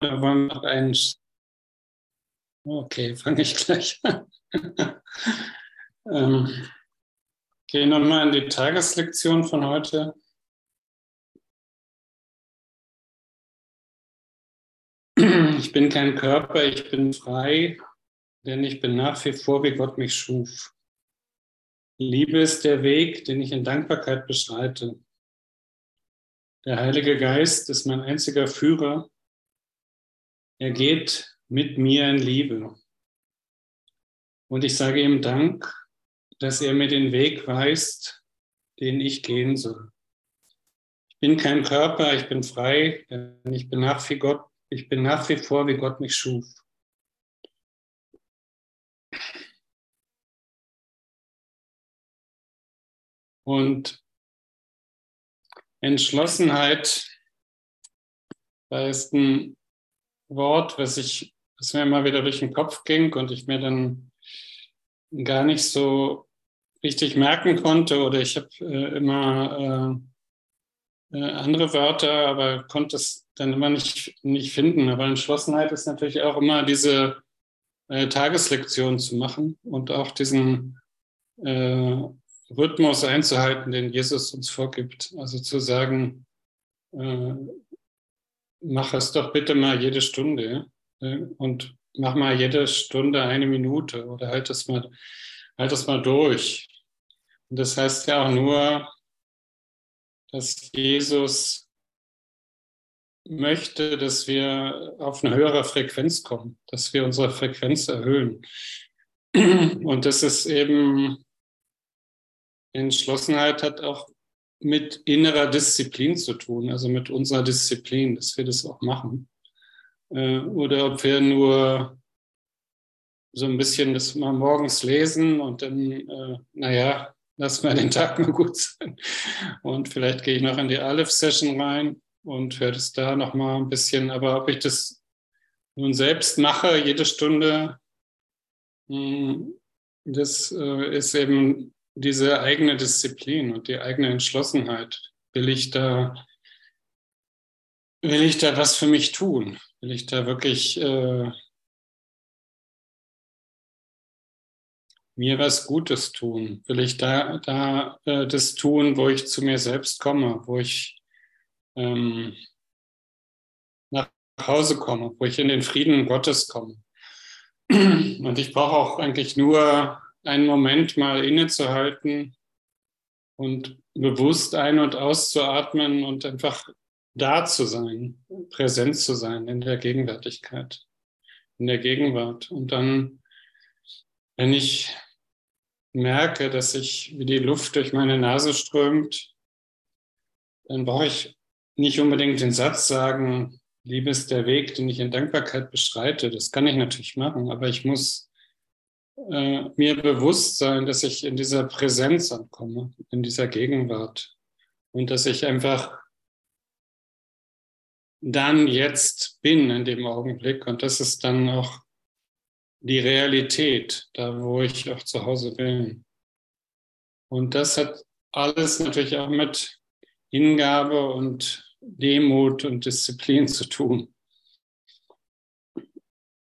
oder wollen wir noch einen? Okay, fange ich gleich an. ähm, gehe nochmal in die Tageslektion von heute. Ich bin kein Körper, ich bin frei, denn ich bin nach wie vor, wie Gott mich schuf. Liebe ist der Weg, den ich in Dankbarkeit beschreite. Der Heilige Geist ist mein einziger Führer. Er geht mit mir in Liebe. Und ich sage ihm Dank, dass er mir den Weg weist, den ich gehen soll. Ich bin kein Körper, ich bin frei, denn ich bin nach wie Gott, ich bin nach wie vor, wie Gott mich schuf. Und Entschlossenheit, da ein Wort, was ich, was mir immer wieder durch den Kopf ging und ich mir dann gar nicht so richtig merken konnte oder ich habe äh, immer äh, äh, andere Wörter, aber konnte es dann immer nicht, nicht finden. Aber Entschlossenheit ist natürlich auch immer diese äh, Tageslektion zu machen und auch diesen äh, Rhythmus einzuhalten, den Jesus uns vorgibt. Also zu sagen, äh, mach es doch bitte mal jede Stunde äh, und mach mal jede Stunde eine Minute oder halt das mal, halt das mal durch. Und das heißt ja auch nur, dass Jesus möchte, dass wir auf eine höhere Frequenz kommen, dass wir unsere Frequenz erhöhen. Und das ist eben Entschlossenheit hat auch mit innerer Disziplin zu tun, also mit unserer Disziplin, dass wir das auch machen. Äh, oder ob wir nur so ein bisschen das mal morgens lesen und dann, äh, naja, lass mal den Tag mal gut sein. Und vielleicht gehe ich noch in die Aleph-Session rein und höre das da nochmal ein bisschen. Aber ob ich das nun selbst mache, jede Stunde, hm, das äh, ist eben diese eigene Disziplin und die eigene Entschlossenheit. Will ich da, will ich da was für mich tun? Will ich da wirklich äh, mir was Gutes tun? Will ich da, da äh, das tun, wo ich zu mir selbst komme, wo ich ähm, nach Hause komme, wo ich in den Frieden Gottes komme? Und ich brauche auch eigentlich nur einen Moment mal innezuhalten und bewusst ein- und auszuatmen und einfach da zu sein, präsent zu sein in der Gegenwärtigkeit, in der Gegenwart. Und dann, wenn ich merke, dass ich, wie die Luft durch meine Nase strömt, dann brauche ich nicht unbedingt den Satz sagen, Liebe ist der Weg, den ich in Dankbarkeit beschreite. Das kann ich natürlich machen, aber ich muss äh, mir bewusst sein, dass ich in dieser Präsenz ankomme, in dieser Gegenwart und dass ich einfach dann jetzt bin in dem Augenblick und das ist dann auch die Realität, da wo ich auch zu Hause bin. Und das hat alles natürlich auch mit Hingabe und Demut und Disziplin zu tun.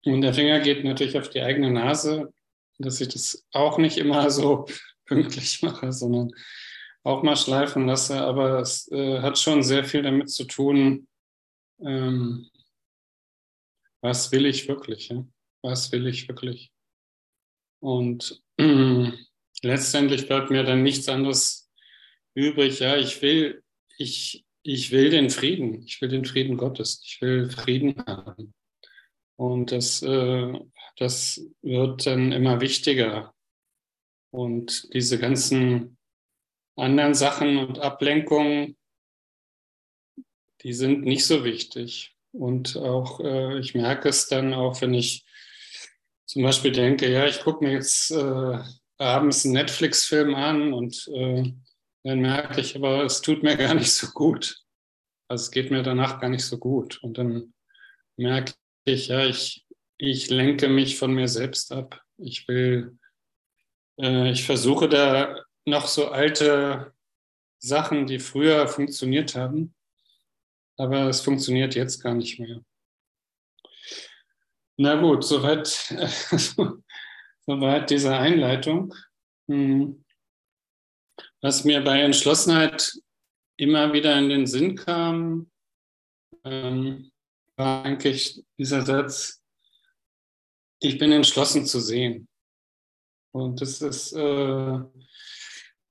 Und der Finger geht natürlich auf die eigene Nase dass ich das auch nicht immer so pünktlich mache, sondern auch mal schleifen lasse. Aber es äh, hat schon sehr viel damit zu tun, ähm, was will ich wirklich? Ja? Was will ich wirklich? Und äh, letztendlich bleibt mir dann nichts anderes übrig. Ja, ich will, ich, ich will den Frieden. Ich will den Frieden Gottes. Ich will Frieden haben. Und das, äh, das wird dann immer wichtiger. Und diese ganzen anderen Sachen und Ablenkungen, die sind nicht so wichtig. Und auch, äh, ich merke es dann auch, wenn ich zum Beispiel denke, ja, ich gucke mir jetzt äh, abends einen Netflix-Film an und dann merke ich, aber es tut mir gar nicht so gut. Also es geht mir danach gar nicht so gut. Und dann merke ich, ja, ich, ich lenke mich von mir selbst ab. Ich will, äh, ich versuche da noch so alte Sachen, die früher funktioniert haben, aber es funktioniert jetzt gar nicht mehr. Na gut, soweit, soweit diese Einleitung. Hm. Was mir bei Entschlossenheit immer wieder in den Sinn kam, ähm, war eigentlich dieser Satz, ich bin entschlossen zu sehen. Und das ist äh,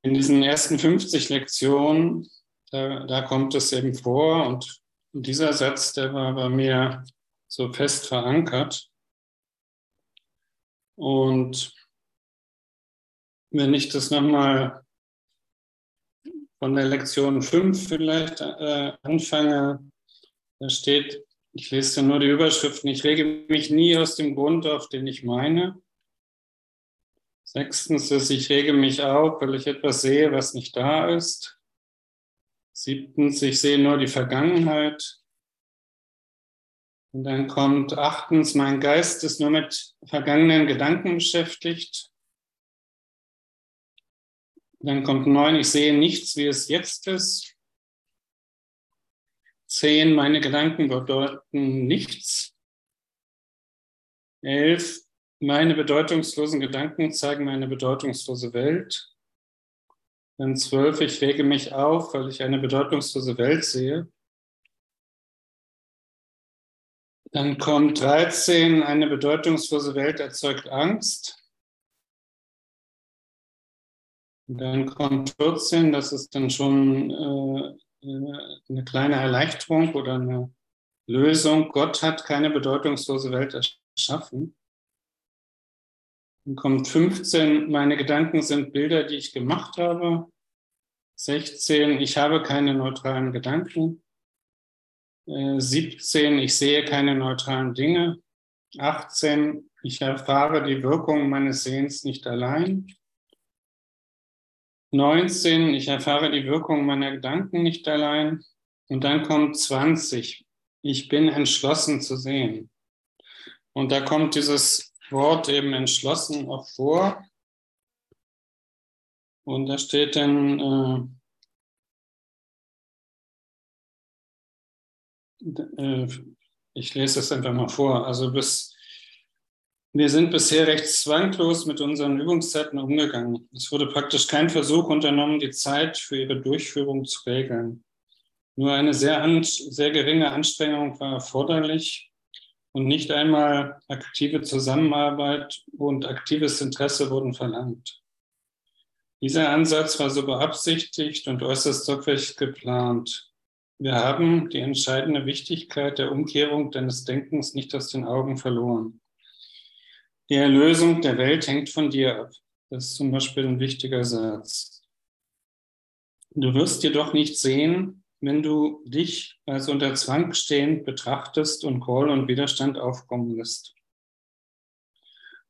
in diesen ersten 50 Lektionen, da, da kommt es eben vor und dieser Satz, der war bei mir so fest verankert. Und wenn ich das nochmal von der Lektion 5 vielleicht äh, anfange, da steht, ich lese nur die Überschriften, ich rege mich nie aus dem Grund auf, den ich meine. Sechstens ist, ich rege mich auf, weil ich etwas sehe, was nicht da ist. Siebtens, ich sehe nur die Vergangenheit. Und dann kommt achtens, mein Geist ist nur mit vergangenen Gedanken beschäftigt. Dann kommt neun, ich sehe nichts, wie es jetzt ist. Zehn, meine Gedanken bedeuten nichts. Elf, meine bedeutungslosen Gedanken zeigen eine bedeutungslose Welt. Dann zwölf, ich rege mich auf, weil ich eine bedeutungslose Welt sehe. Dann kommt 13, eine bedeutungslose Welt erzeugt Angst. Dann kommt 14, das ist dann schon äh, eine kleine Erleichterung oder eine Lösung. Gott hat keine bedeutungslose Welt erschaffen. Dann kommt 15, meine Gedanken sind Bilder, die ich gemacht habe. 16, ich habe keine neutralen Gedanken. 17, äh, ich sehe keine neutralen Dinge. 18, ich erfahre die Wirkung meines Sehens nicht allein. 19, ich erfahre die Wirkung meiner Gedanken nicht allein. Und dann kommt 20, ich bin entschlossen zu sehen. Und da kommt dieses Wort eben entschlossen auch vor. Und da steht dann, äh, Äh, ich lese es einfach mal vor. Also bis, wir sind bisher recht zwanglos mit unseren Übungszeiten umgegangen. Es wurde praktisch kein Versuch unternommen, die Zeit für ihre Durchführung zu regeln. Nur eine sehr, sehr geringe Anstrengung war erforderlich und nicht einmal aktive Zusammenarbeit und aktives Interesse wurden verlangt. Dieser Ansatz war so beabsichtigt und äußerst sorgfältig geplant. Wir haben die entscheidende Wichtigkeit der Umkehrung deines Denkens nicht aus den Augen verloren. Die Erlösung der Welt hängt von dir ab. Das ist zum Beispiel ein wichtiger Satz. Du wirst jedoch nicht sehen, wenn du dich als unter Zwang stehend betrachtest und Groll und Widerstand aufkommen lässt.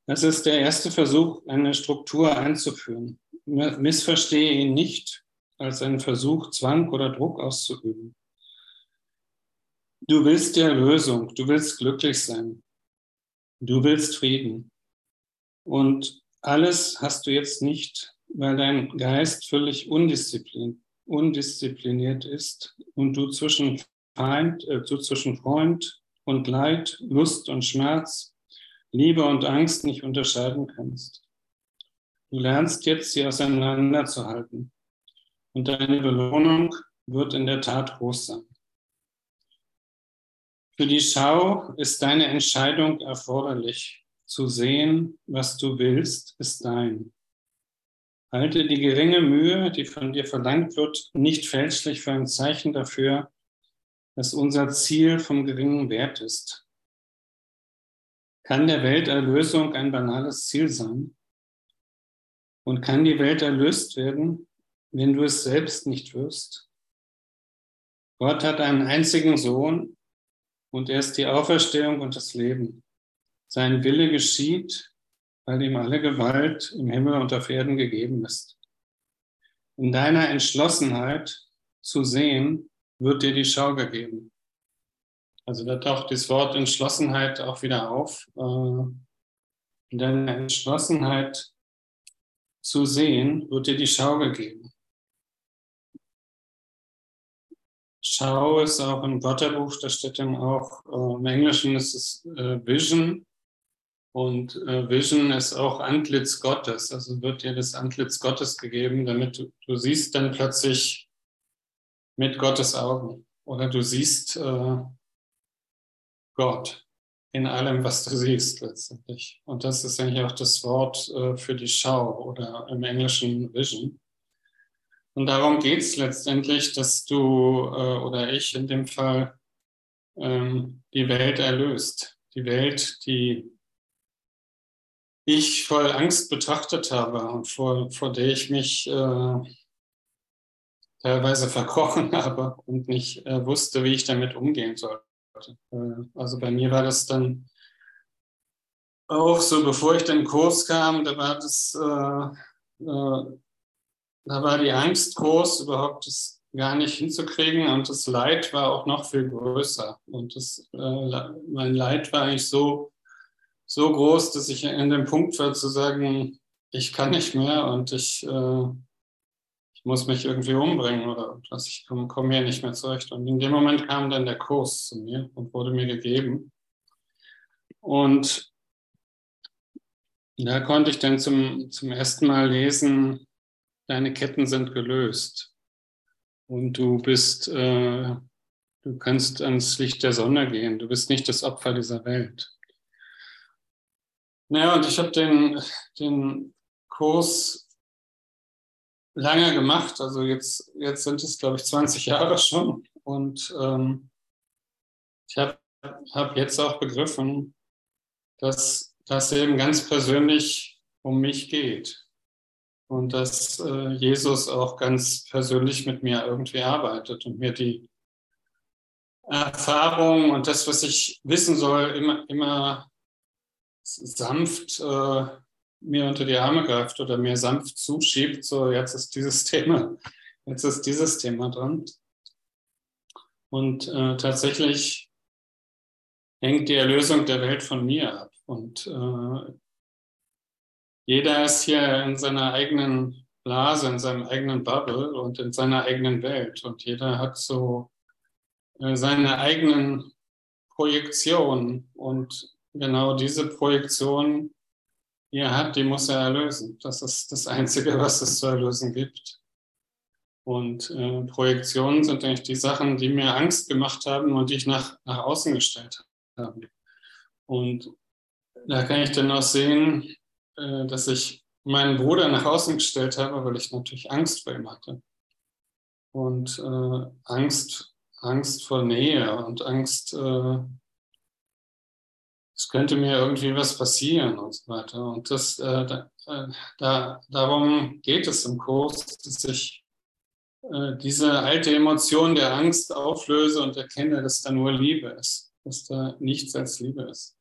Das ist der erste Versuch, eine Struktur einzuführen. Missverstehe ihn nicht als einen Versuch, Zwang oder Druck auszuüben. Du willst ja Lösung, du willst glücklich sein, du willst Frieden. Und alles hast du jetzt nicht, weil dein Geist völlig undisziplin, undiszipliniert ist und du zwischen Feind, äh, du zwischen Freund und Leid, Lust und Schmerz, Liebe und Angst nicht unterscheiden kannst. Du lernst jetzt, sie auseinanderzuhalten. Und deine Belohnung wird in der Tat groß sein. Für die Schau ist deine Entscheidung erforderlich. Zu sehen, was du willst, ist dein. Halte die geringe Mühe, die von dir verlangt wird, nicht fälschlich für ein Zeichen dafür, dass unser Ziel vom geringen Wert ist. Kann der Welterlösung ein banales Ziel sein? Und kann die Welt erlöst werden, wenn du es selbst nicht wirst? Gott hat einen einzigen Sohn und er ist die Auferstehung und das Leben. Sein Wille geschieht, weil ihm alle Gewalt im Himmel und auf Erden gegeben ist. In deiner Entschlossenheit zu sehen, wird dir die Schau gegeben. Also da taucht das Wort Entschlossenheit auch wieder auf. Äh, in deiner Entschlossenheit zu sehen, wird dir die Schau gegeben. Schau ist auch im Wörterbuch, da steht dann auch, äh, im Englischen ist es äh, Vision. Und äh, Vision ist auch Antlitz Gottes. Also wird dir das Antlitz Gottes gegeben, damit du, du siehst dann plötzlich mit Gottes Augen. Oder du siehst äh, Gott in allem, was du siehst letztendlich. Und das ist eigentlich auch das Wort äh, für die Schau oder im Englischen Vision. Und darum geht es letztendlich, dass du äh, oder ich in dem Fall ähm, die Welt erlöst. Die Welt, die ich voll Angst betrachtet habe und vor, vor der ich mich äh, teilweise verkrochen habe und nicht äh, wusste, wie ich damit umgehen sollte. Äh, also bei mir war das dann auch so, bevor ich den Kurs kam, da war das, äh, äh, da war die Angst groß, überhaupt das gar nicht hinzukriegen und das Leid war auch noch viel größer. Und das, äh, mein Leid war eigentlich so, so groß, dass ich in dem Punkt war zu sagen, ich kann nicht mehr und ich, äh, ich muss mich irgendwie umbringen oder was, ich komme komm hier nicht mehr zurecht. Und in dem Moment kam dann der Kurs zu mir und wurde mir gegeben. Und da konnte ich dann zum, zum ersten Mal lesen, deine Ketten sind gelöst. Und du bist, äh, du kannst ans Licht der Sonne gehen. Du bist nicht das Opfer dieser Welt. Naja, und ich habe den, den Kurs lange gemacht. Also jetzt, jetzt sind es, glaube ich, 20 Jahre schon. Und ähm, ich habe hab jetzt auch begriffen, dass das eben ganz persönlich um mich geht. Und dass äh, Jesus auch ganz persönlich mit mir irgendwie arbeitet und mir die Erfahrung und das, was ich wissen soll, immer, immer sanft äh, mir unter die Arme greift oder mir sanft zuschiebt, so jetzt ist dieses Thema, jetzt ist dieses Thema dran. Und äh, tatsächlich hängt die Erlösung der Welt von mir ab. Und äh, jeder ist hier in seiner eigenen Blase, in seinem eigenen Bubble und in seiner eigenen Welt. Und jeder hat so äh, seine eigenen Projektionen. Und genau diese Projektion die er hat, die muss er erlösen. Das ist das Einzige, was es zu erlösen gibt. Und äh, Projektionen sind eigentlich die Sachen, die mir Angst gemacht haben und die ich nach, nach außen gestellt habe. Und da kann ich dann auch sehen, äh, dass ich meinen Bruder nach außen gestellt habe, weil ich natürlich Angst vor ihm hatte. Und äh, Angst, Angst vor Nähe und Angst, äh, es könnte mir irgendwie was passieren und so weiter. Und das, äh, äh, da, darum geht es im Kurs, dass ich äh, diese alte Emotion der Angst auflöse und erkenne, dass da nur Liebe ist, dass da nichts als Liebe ist.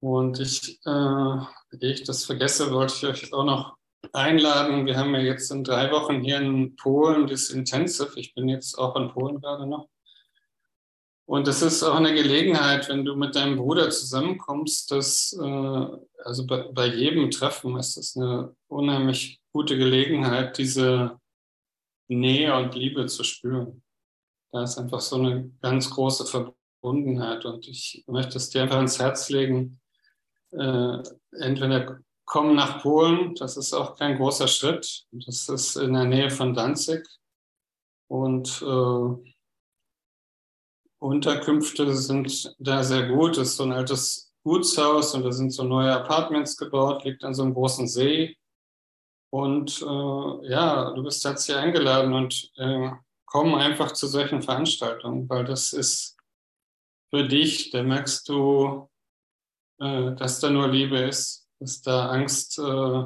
Und ich, äh, ehe ich das vergesse, wollte ich euch auch noch einladen. Wir haben ja jetzt in drei Wochen hier in Polen das Intensive. Ich bin jetzt auch in Polen gerade noch. Und das ist auch eine Gelegenheit, wenn du mit deinem Bruder zusammenkommst, dass, äh, also bei, bei jedem Treffen ist das eine unheimlich gute Gelegenheit, diese Nähe und Liebe zu spüren. Da ist einfach so eine ganz große Verbundenheit und ich möchte es dir einfach ins Herz legen. Äh, entweder komm nach Polen, das ist auch kein großer Schritt, das ist in der Nähe von Danzig und äh, Unterkünfte sind da sehr gut. Es ist so ein altes Gutshaus und da sind so neue Apartments gebaut, liegt an so einem großen See. Und äh, ja, du bist herzlich eingeladen und äh, komm einfach zu solchen Veranstaltungen, weil das ist für dich, da merkst du, äh, dass da nur Liebe ist, dass da Angst äh,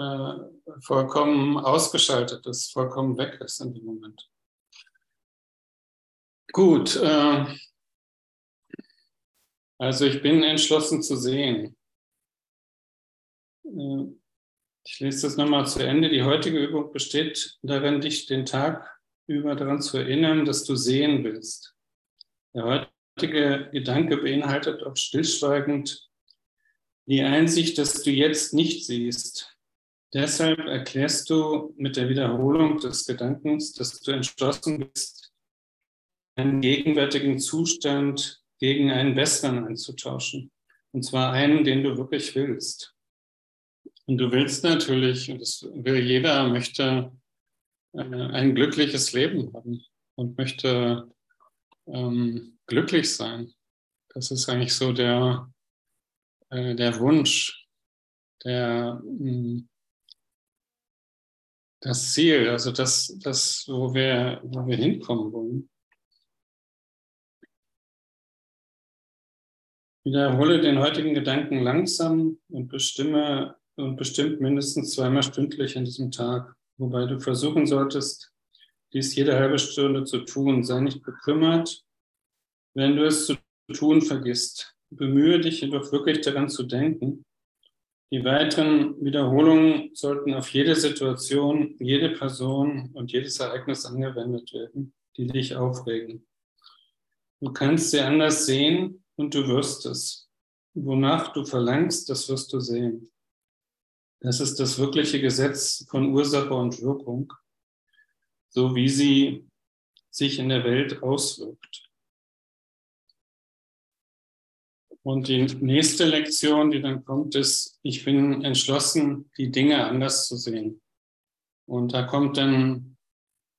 äh, vollkommen ausgeschaltet ist, vollkommen weg ist in dem Moment. Gut, äh, also ich bin entschlossen zu sehen. Äh, ich lese das nochmal zu Ende. Die heutige Übung besteht darin, dich den Tag über daran zu erinnern, dass du sehen willst. Der heutige Gedanke beinhaltet auch stillschweigend die Einsicht, dass du jetzt nicht siehst, deshalb erklärst du mit der Wiederholung des Gedankens, dass du entschlossen bist, einen gegenwärtigen Zustand gegen einen besseren einzutauschen. Und zwar einen, den du wirklich willst. Und du willst natürlich, und das will jeder, möchte äh, ein glückliches Leben haben und möchte ähm, glücklich sein. Das ist eigentlich so der, äh, der Wunsch, der, mh, hm, das Ziel, also das, das wo, wir, wo wir hinkommen wollen. Wiederhole den heutigen Gedanken langsam und bestimme und bestimmt mindestens zweimal stündlich an diesem Tag, wobei du versuchen solltest, dies jede halbe Stunde zu tun. Sei nicht bekümmert, wenn du es zu tun vergisst. Bemühe dich jedoch wirklich daran zu denken. Die weiteren Wiederholungen sollten auf jede Situation, jede Person und jedes Ereignis angewendet werden, die dich aufregen. Du kannst sie anders sehen und du wirst es. Wonach du verlangst, das wirst du sehen. Das ist das wirkliche Gesetz von Ursache und Wirkung, so wie sie sich in der Welt auswirkt. Und die nächste Lektion, die dann kommt, ist, ich bin entschlossen, die Dinge anders zu sehen. Und da kommt dann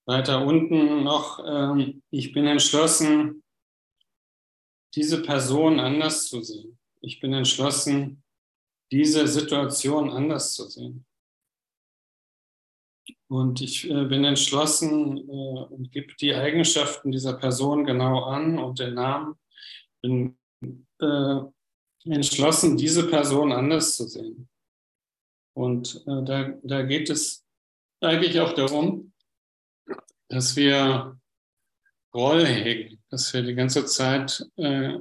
weiter unten noch, äh, ich bin entschlossen, diese Person anders zu sehen. Ich bin entschlossen, diese Situation anders zu sehen. Und ich äh, bin entschlossen äh, und gebe die Eigenschaften dieser Person genau an und den Namen. Bin äh, entschlossen, diese Person anders zu sehen. Und äh, da, da geht es eigentlich auch darum, dass wir Groll hegen, dass wir die ganze Zeit äh,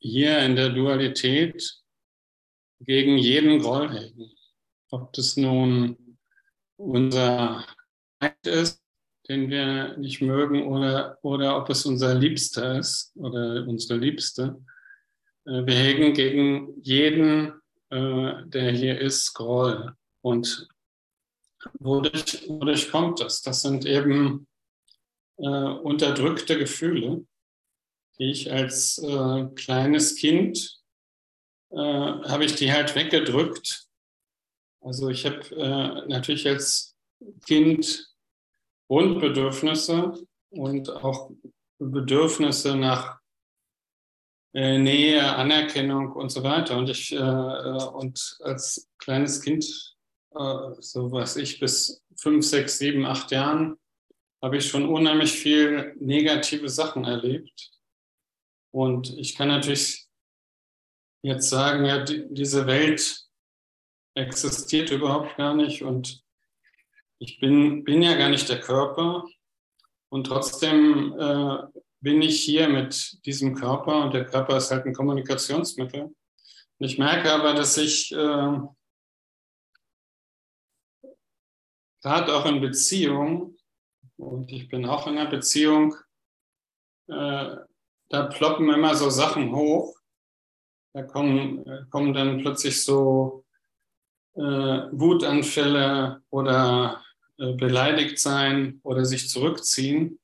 hier in der Dualität gegen jeden Groll hegen. Ob das nun unser Feind ist, den wir nicht mögen, oder, oder ob es unser Liebster ist oder unsere Liebste. Äh, wir hegen gegen jeden, äh, der hier ist, Groll. Und wodurch, wodurch kommt das? Das sind eben äh, unterdrückte Gefühle, die ich als äh, kleines Kind äh, habe ich die halt weggedrückt. Also ich habe äh, natürlich als Kind Grundbedürfnisse und auch Bedürfnisse nach äh, Nähe, Anerkennung und so weiter. Und ich äh, und als kleines Kind, so was ich bis fünf, sechs, sieben, acht Jahren habe ich schon unheimlich viel negative Sachen erlebt. Und ich kann natürlich jetzt sagen, ja, die, diese Welt existiert überhaupt gar nicht und ich bin, bin ja gar nicht der Körper und trotzdem äh, bin ich hier mit diesem Körper und der Körper ist halt ein Kommunikationsmittel. Und ich merke aber, dass ich äh, gerade auch in Beziehung und ich bin auch in einer Beziehung, äh, da ploppen immer so Sachen hoch. Da kommen, äh, kommen dann plötzlich so äh, Wutanfälle oder äh, beleidigt sein oder sich zurückziehen.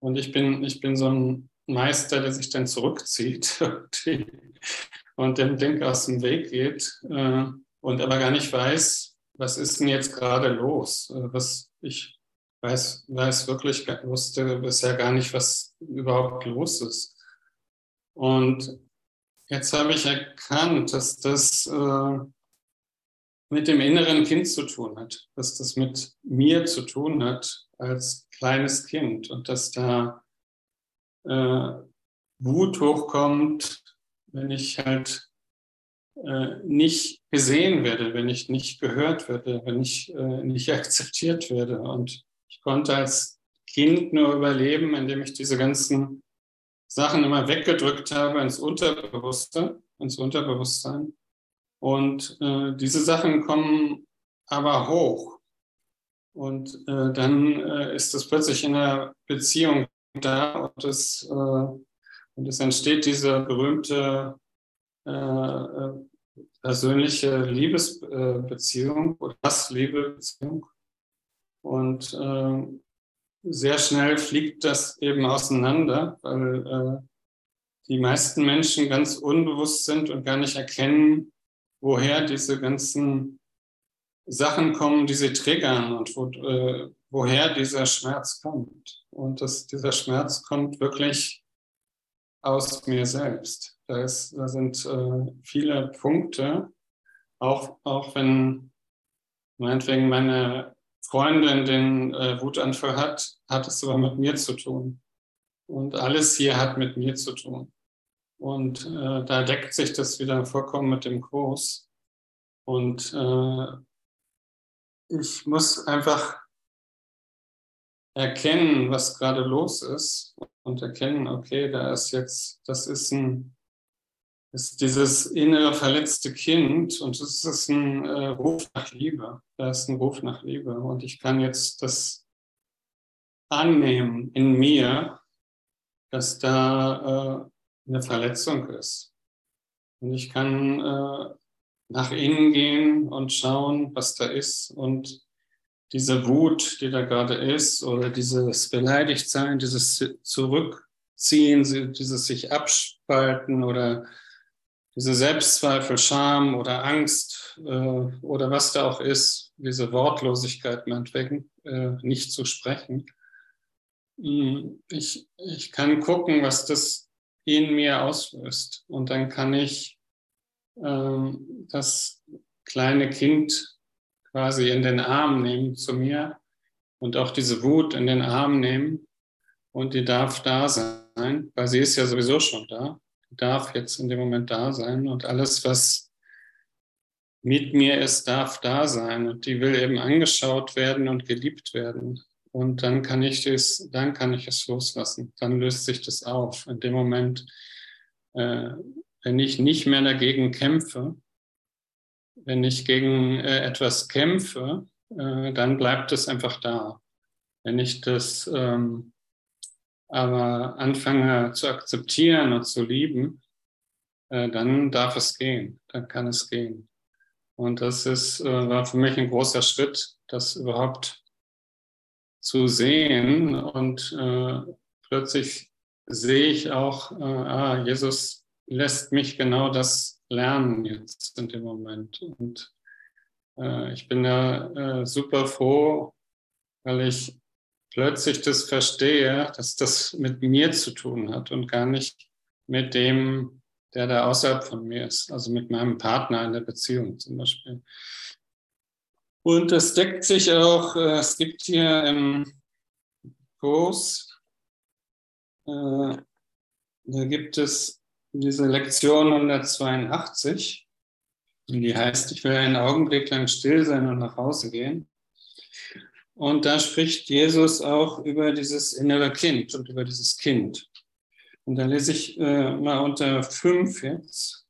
Und ich bin, ich bin so ein Meister, der sich dann zurückzieht und dem Ding aus dem Weg geht äh, und aber gar nicht weiß, was ist denn jetzt gerade los? Äh, was ich weiß, weiß wirklich, wusste bisher gar nicht, was überhaupt los ist. Und jetzt habe ich erkannt, dass das äh, mit dem inneren Kind zu tun hat, dass das mit mir zu tun hat als kleines Kind und dass da äh, Wut hochkommt, wenn ich halt äh, nicht gesehen werde, wenn ich nicht gehört werde, wenn ich äh, nicht akzeptiert werde. Und ich konnte als Kind nur überleben, indem ich diese ganzen Sachen immer weggedrückt habe ins Unterbewusste, ins Unterbewusstsein. Und äh, diese Sachen kommen aber hoch. Und äh, dann äh, ist es plötzlich in der Beziehung da und es, äh, und es entsteht diese berühmte äh, äh, persönliche Liebesbeziehung oder das Liebesbeziehung. Und äh, sehr schnell fliegt das eben auseinander, weil äh, die meisten Menschen ganz unbewusst sind und gar nicht erkennen, woher diese ganzen Sachen kommen, die sie triggern und wo, äh, woher dieser Schmerz kommt. Und dass dieser Schmerz kommt wirklich aus mir selbst. Da, ist, da sind äh, viele Punkte, auch, auch wenn meinetwegen meine Freundin den äh, Wutanfall hat, hat es aber mit mir zu tun. Und alles hier hat mit mir zu tun. Und äh, da deckt sich das wieder vollkommen mit dem Kurs. Und äh, ich muss einfach erkennen, was gerade los ist und erkennen, okay, da ist jetzt, das ist ein, ist dieses innere verletzte Kind und es ist ein äh, Ruf nach Liebe. Da ist ein Ruf nach Liebe und ich kann jetzt das annehmen in mir, dass da äh, eine Verletzung ist. Und ich kann äh, nach innen gehen und schauen, was da ist und diese Wut, die da gerade ist, oder dieses Beleidigtsein, dieses Zurückziehen, dieses sich abspalten oder diese Selbstzweifel, Scham oder Angst äh, oder was da auch ist, diese Wortlosigkeit meinetwegen, äh, nicht zu sprechen. Hm, ich, ich kann gucken, was das in mir auslöst. Und dann kann ich ähm, das kleine Kind quasi in den Arm nehmen zu mir und auch diese Wut in den Arm nehmen und die darf da sein, weil sie ist ja sowieso schon da, darf jetzt in dem Moment da sein und alles, was mit mir ist, darf da sein und die will eben angeschaut werden und geliebt werden. Und dann kann ich das, dann kann ich es loslassen. Dann löst sich das auf. In dem Moment, äh, wenn ich nicht mehr dagegen kämpfe, wenn ich gegen äh, etwas kämpfe, äh, dann bleibt es einfach da. Wenn ich das ähm, aber anfange zu akzeptieren und zu lieben, äh, dann darf es gehen, dann kann es gehen. Und das ist, äh, war für mich ein großer Schritt, das überhaupt zu sehen und äh, plötzlich sehe ich auch, äh, ah, Jesus lässt mich genau das lernen jetzt in dem Moment. Und äh, ich bin da äh, super froh, weil ich plötzlich das verstehe, dass das mit mir zu tun hat und gar nicht mit dem, der da außerhalb von mir ist, also mit meinem Partner in der Beziehung zum Beispiel. Und es deckt sich auch, äh, es gibt hier im Kurs, äh, da gibt es diese Lektion 182, die heißt, ich will einen Augenblick lang still sein und nach Hause gehen. Und da spricht Jesus auch über dieses innere Kind und über dieses Kind. Und da lese ich äh, mal unter fünf jetzt.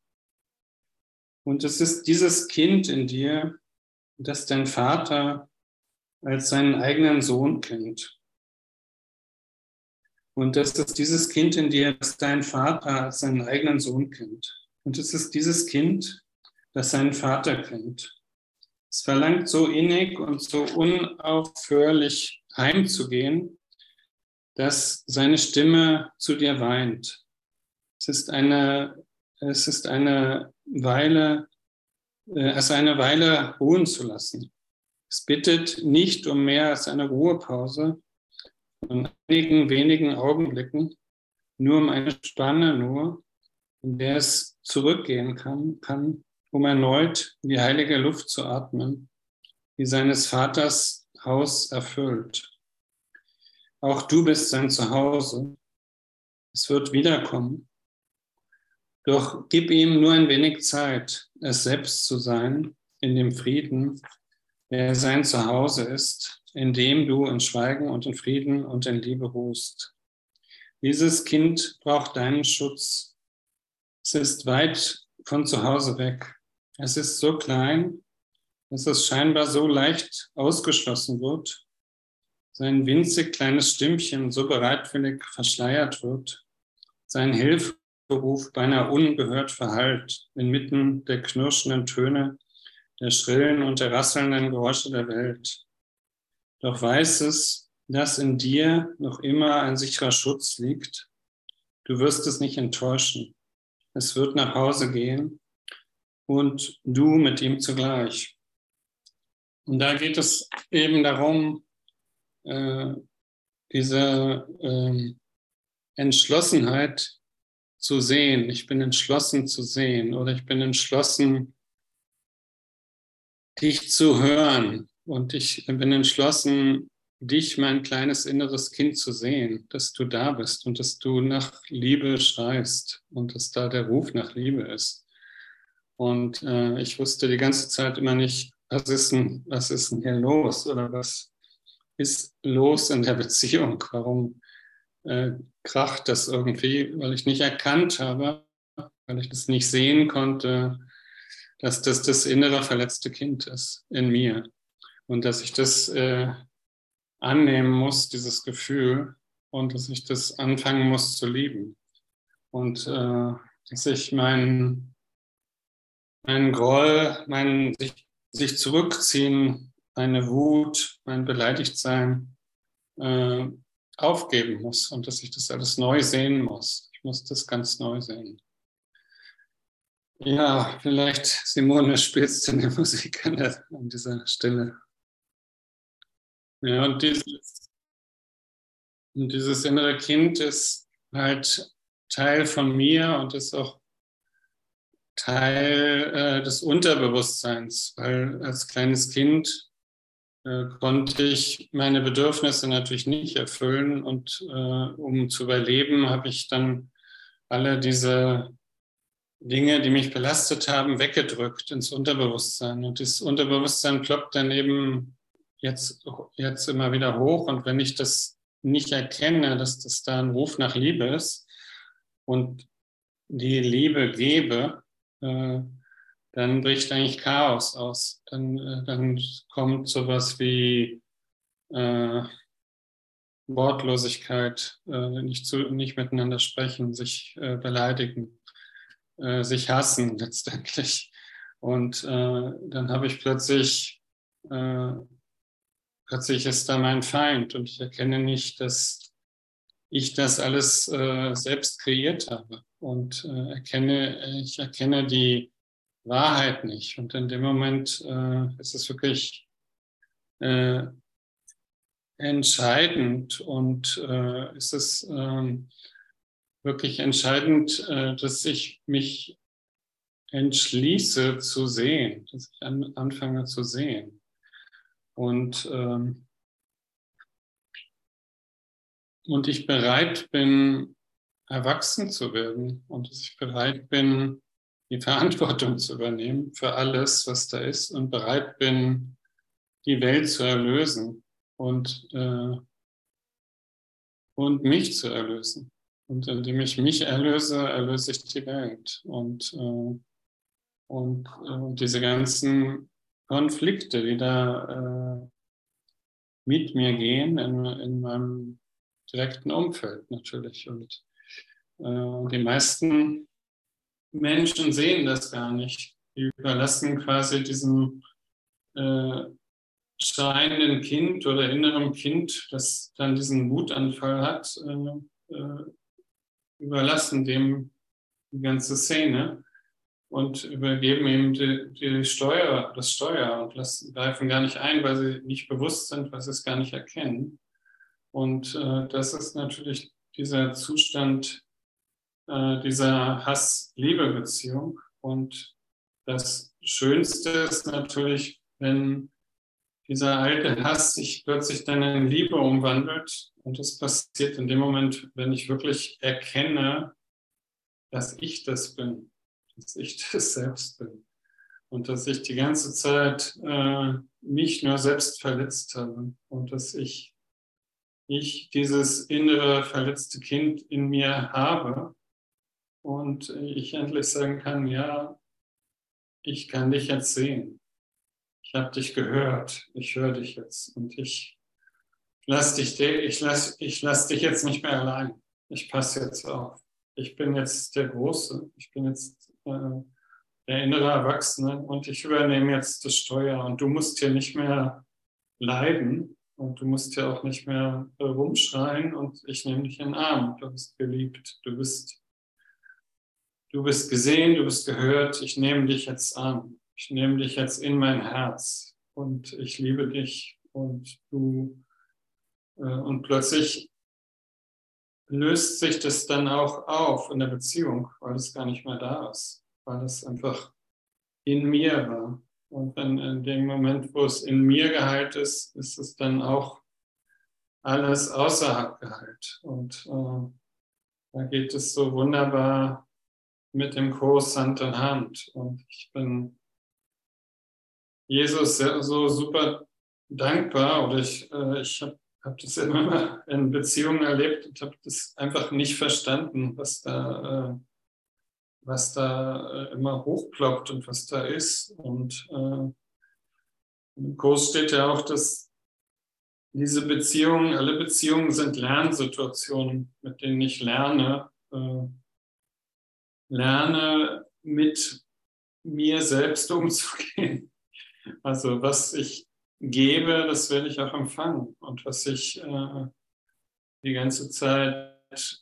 Und es ist dieses Kind in dir, dass dein Vater als seinen eigenen Sohn kennt. Und dass es dieses Kind in dir, das dein Vater als seinen eigenen Sohn kennt. Und es ist dieses Kind, das seinen Vater kennt. Es verlangt so innig und so unaufhörlich heimzugehen, dass seine Stimme zu dir weint. Es ist eine, es ist eine Weile äh, es eine Weile ruhen zu lassen. Es bittet nicht um mehr als eine Ruhepause von einigen wenigen Augenblicken, nur um eine Spanne nur, in der es zurückgehen kann, kann, um erneut die heilige Luft zu atmen, die seines Vaters Haus erfüllt. Auch du bist sein Zuhause. Es wird wiederkommen. Doch gib ihm nur ein wenig Zeit, es selbst zu sein, in dem Frieden, der sein Zuhause ist, in dem du in Schweigen und in Frieden und in Liebe ruhst. Dieses Kind braucht deinen Schutz. Es ist weit von zu Hause weg. Es ist so klein, dass es scheinbar so leicht ausgeschlossen wird. Sein winzig kleines Stimmchen so bereitwillig verschleiert wird. Sein Hilf Ruf beinahe ungehört verhallt, inmitten der knirschenden Töne, der schrillen und der rasselnden Geräusche der Welt. Doch weiß es, dass in dir noch immer ein sicherer Schutz liegt. Du wirst es nicht enttäuschen. Es wird nach Hause gehen und du mit ihm zugleich. Und da geht es eben darum, äh, diese äh, Entschlossenheit zu sehen. Ich bin entschlossen zu sehen oder ich bin entschlossen, dich zu hören. Und ich bin entschlossen, dich, mein kleines inneres Kind, zu sehen, dass du da bist und dass du nach Liebe schreist und dass da der Ruf nach Liebe ist. Und äh, ich wusste die ganze Zeit immer nicht, was ist denn, was ist denn hier los oder was ist los in der Beziehung? Warum äh, kracht das irgendwie? Weil ich nicht erkannt habe, weil ich das nicht sehen konnte, dass das das innere verletzte Kind ist in mir und dass ich das äh, annehmen muss, dieses Gefühl, und dass ich das anfangen muss zu lieben. Und äh, dass ich meinen mein Groll, mein sich, sich zurückziehen, meine Wut, mein Beleidigtsein äh, aufgeben muss und dass ich das alles neu sehen muss. Ich muss das ganz neu sehen. Ja, vielleicht, Simone, spielst du eine Musik an, der, an dieser Stelle. Ja, und dieses, und dieses innere Kind ist halt Teil von mir und ist auch Teil äh, des Unterbewusstseins, weil als kleines Kind äh, konnte ich meine Bedürfnisse natürlich nicht erfüllen und äh, um zu überleben, habe ich dann alle diese Dinge, die mich belastet haben, weggedrückt ins Unterbewusstsein. Und das Unterbewusstsein ploppt dann eben jetzt, jetzt immer wieder hoch. Und wenn ich das nicht erkenne, dass das da ein Ruf nach Liebe ist und die Liebe gebe, äh, dann bricht eigentlich Chaos aus. Dann, äh, dann kommt sowas wie äh, Wortlosigkeit, äh, nicht, zu, nicht miteinander sprechen, sich äh, beleidigen, äh, sich hassen letztendlich. Und dann habe ich plötzlich plötzlich ist da mein Feind und ich erkenne nicht, dass ich das alles äh, selbst kreiert habe und äh, erkenne, ich erkenne die Wahrheit nicht. Und in dem Moment äh, ist es wirklich äh, entscheidend und äh, ist es ähm, wirklich entscheidend, äh, dass ich mich entschließe zu sehen, dass ich an, anfange zu sehen. Und, ähm, und ich bereit bin, erwachsen zu werden und dass ich bereit bin, die Verantwortung zu übernehmen für alles, was da ist und bereit bin, die Welt zu erlösen und, äh, und mich zu erlösen. Und indem ich mich erlöse, erlöse ich die Welt. Und, äh, und äh, diese ganzen Konflikte, die da äh, mit mir gehen in, in meinem direkten Umfeld natürlich. Und äh, die meisten Menschen sehen das gar nicht. Die überlassen quasi diesem äh, schreienden Kind oder inneren Kind, das dann diesen Wutanfall hat, äh, äh überlassen dem die ganze Szene und übergeben ihm die, die Steuer, das Steuer und lassen, greifen gar nicht ein, weil sie nicht bewusst sind, weil sie es gar nicht erkennen. Und äh, das ist natürlich dieser Zustand äh, dieser Hass-Liebe-Beziehung. Und das Schönste ist natürlich, wenn dieser alte Hass sich plötzlich dann in Liebe umwandelt. Und das passiert in dem Moment, wenn ich wirklich erkenne, dass ich das bin dass ich das selbst bin und dass ich die ganze Zeit äh, mich nur selbst verletzt habe und dass ich, ich dieses innere verletzte Kind in mir habe und ich endlich sagen kann, ja, ich kann dich jetzt sehen. Ich habe dich gehört, ich höre dich jetzt und ich lass dich, ich lass, ich lass dich jetzt nicht mehr allein. Ich passe jetzt auf. ich bin jetzt der Große, ich bin jetzt äh, der innere Erwachsene und ich übernehme jetzt das Steuer und du musst hier nicht mehr leiden und du musst hier auch nicht mehr äh, rumschreien und ich nehme dich in den Arm. Du bist geliebt, du bist, du bist gesehen, du bist gehört, ich nehme dich jetzt an, ich nehme dich jetzt in mein Herz und ich liebe dich und du äh, und plötzlich löst sich das dann auch auf in der Beziehung, weil es gar nicht mehr da ist, weil es einfach in mir war. Und dann in dem Moment, wo es in mir geheilt ist, ist es dann auch alles außerhalb geheilt. Und äh, da geht es so wunderbar mit dem Kurs Hand in Hand. Und ich bin Jesus so super dankbar oder ich, äh, ich habe habe das immer in Beziehungen erlebt und habe das einfach nicht verstanden, was da, äh, was da äh, immer hochploppt und was da ist. Und äh, im Kurs steht ja auch, dass diese Beziehungen, alle Beziehungen sind Lernsituationen, mit denen ich lerne, äh, lerne mit mir selbst umzugehen. Also was ich gebe, das werde ich auch empfangen. Und was ich äh, die ganze Zeit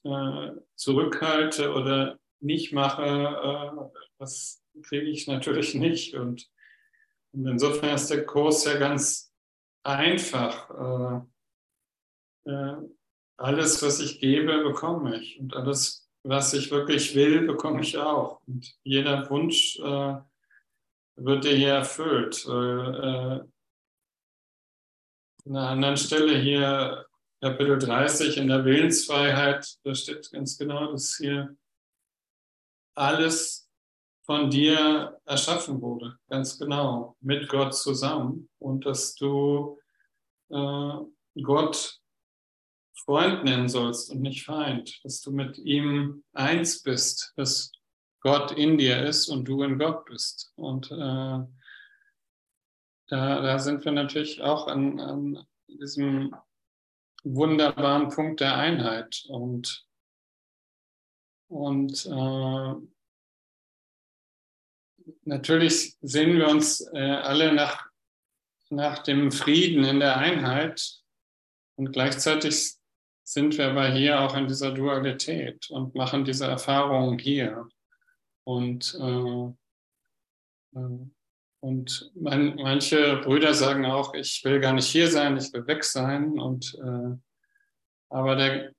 äh, zurückhalte oder nicht mache, äh, das kriege ich natürlich nicht. Und, und, insofern ist der Kurs ja ganz einfach. Äh, äh, alles, was ich gebe, bekomme ich. Und alles, was ich wirklich will, bekomme ich auch. Und jeder Wunsch äh, wird dir hier erfüllt. Äh, an einer anderen Stelle hier, Kapitel 30 in der Willensfreiheit, da steht ganz genau, dass hier alles von dir erschaffen wurde, ganz genau, mit Gott zusammen und dass du äh, Gott Freund nennen sollst und nicht Feind, dass du mit ihm eins bist, dass Gott in dir ist und du in Gott bist. Und äh, da, da sind wir natürlich auch an, an diesem wunderbaren Punkt der Einheit. Und, und äh, natürlich sehen wir uns äh, alle nach, nach dem Frieden in der Einheit. Und gleichzeitig sind wir aber hier auch in dieser Dualität und machen diese Erfahrungen hier. Und äh, äh und man, manche Brüder sagen auch, ich will gar nicht hier sein, ich will weg sein. Und, äh, aber der,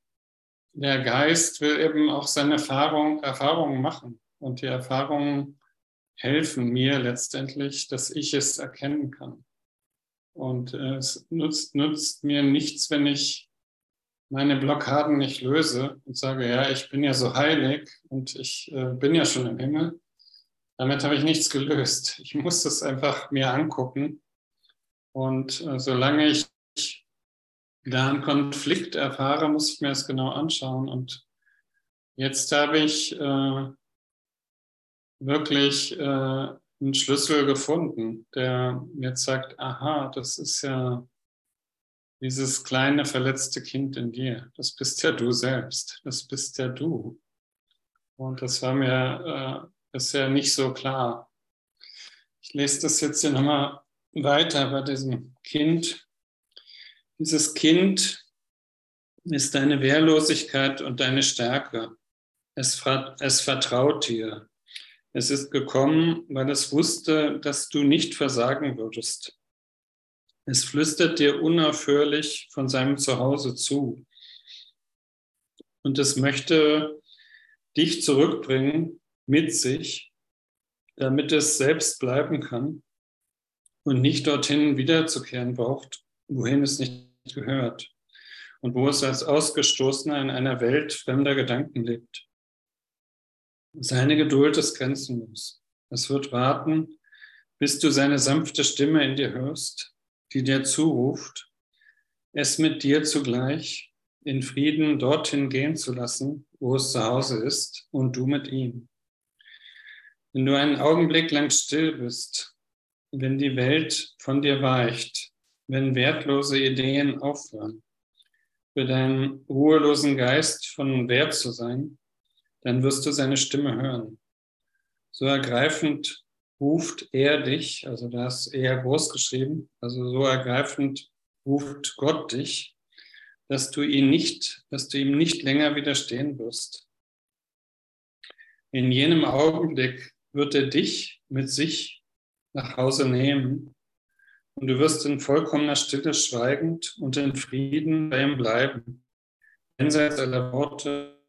der Geist will eben auch seine Erfahrung, Erfahrungen machen. Und die Erfahrungen helfen mir letztendlich, dass ich es erkennen kann. Und äh, es nutzt, nutzt mir nichts, wenn ich meine Blockaden nicht löse und sage, ja, ich bin ja so heilig und ich äh, bin ja schon im Himmel. Damit habe ich nichts gelöst. Ich muss das einfach mir angucken. Und äh, solange ich da einen Konflikt erfahre, muss ich mir das genau anschauen. Und jetzt habe ich äh, wirklich äh, einen Schlüssel gefunden, der jetzt sagt, aha, das ist ja dieses kleine verletzte Kind in dir. Das bist ja du selbst. Das bist ja du. Und das war mir äh, ja nicht so klar. Ich lese das jetzt hier nochmal weiter bei diesem Kind. Dieses Kind ist deine Wehrlosigkeit und deine Stärke. Es, es vertraut dir. Es ist gekommen, weil es wusste, dass du nicht versagen würdest. Es flüstert dir unaufhörlich von seinem Zuhause zu. Und es möchte dich zurückbringen mit sich, damit es selbst bleiben kann und nicht dorthin wiederzukehren braucht, wohin es nicht gehört und wo es als Ausgestoßener in einer Welt fremder Gedanken lebt. Seine Geduld ist grenzenlos. Es wird warten, bis du seine sanfte Stimme in dir hörst, die dir zuruft, es mit dir zugleich in Frieden dorthin gehen zu lassen, wo es zu Hause ist, und du mit ihm. Wenn du einen Augenblick lang still bist, wenn die Welt von dir weicht, wenn wertlose Ideen aufhören, für deinen ruhelosen Geist von Wert zu sein, dann wirst du seine Stimme hören. So ergreifend ruft er dich, also da ist er groß geschrieben, also so ergreifend ruft Gott dich, dass du ihn nicht, dass du ihm nicht länger widerstehen wirst. In jenem Augenblick wird er dich mit sich nach Hause nehmen und du wirst in vollkommener Stille schweigend und in Frieden bei ihm bleiben, jenseits aller Worte,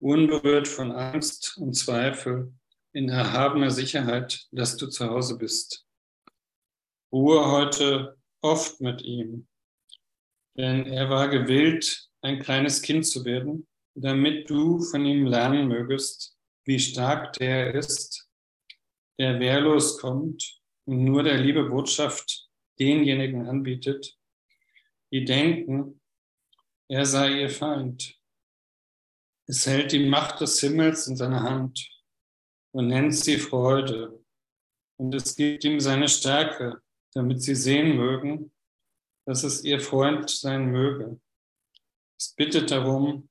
unberührt von Angst und Zweifel, in erhabener Sicherheit, dass du zu Hause bist. Ruhe heute oft mit ihm, denn er war gewillt, ein kleines Kind zu werden, damit du von ihm lernen mögest, wie stark der ist, der wehrlos kommt und nur der Liebe Botschaft denjenigen anbietet, die denken, er sei ihr Feind. Es hält die Macht des Himmels in seiner Hand und nennt sie Freude. Und es gibt ihm seine Stärke, damit sie sehen mögen, dass es ihr Freund sein möge. Es bittet darum,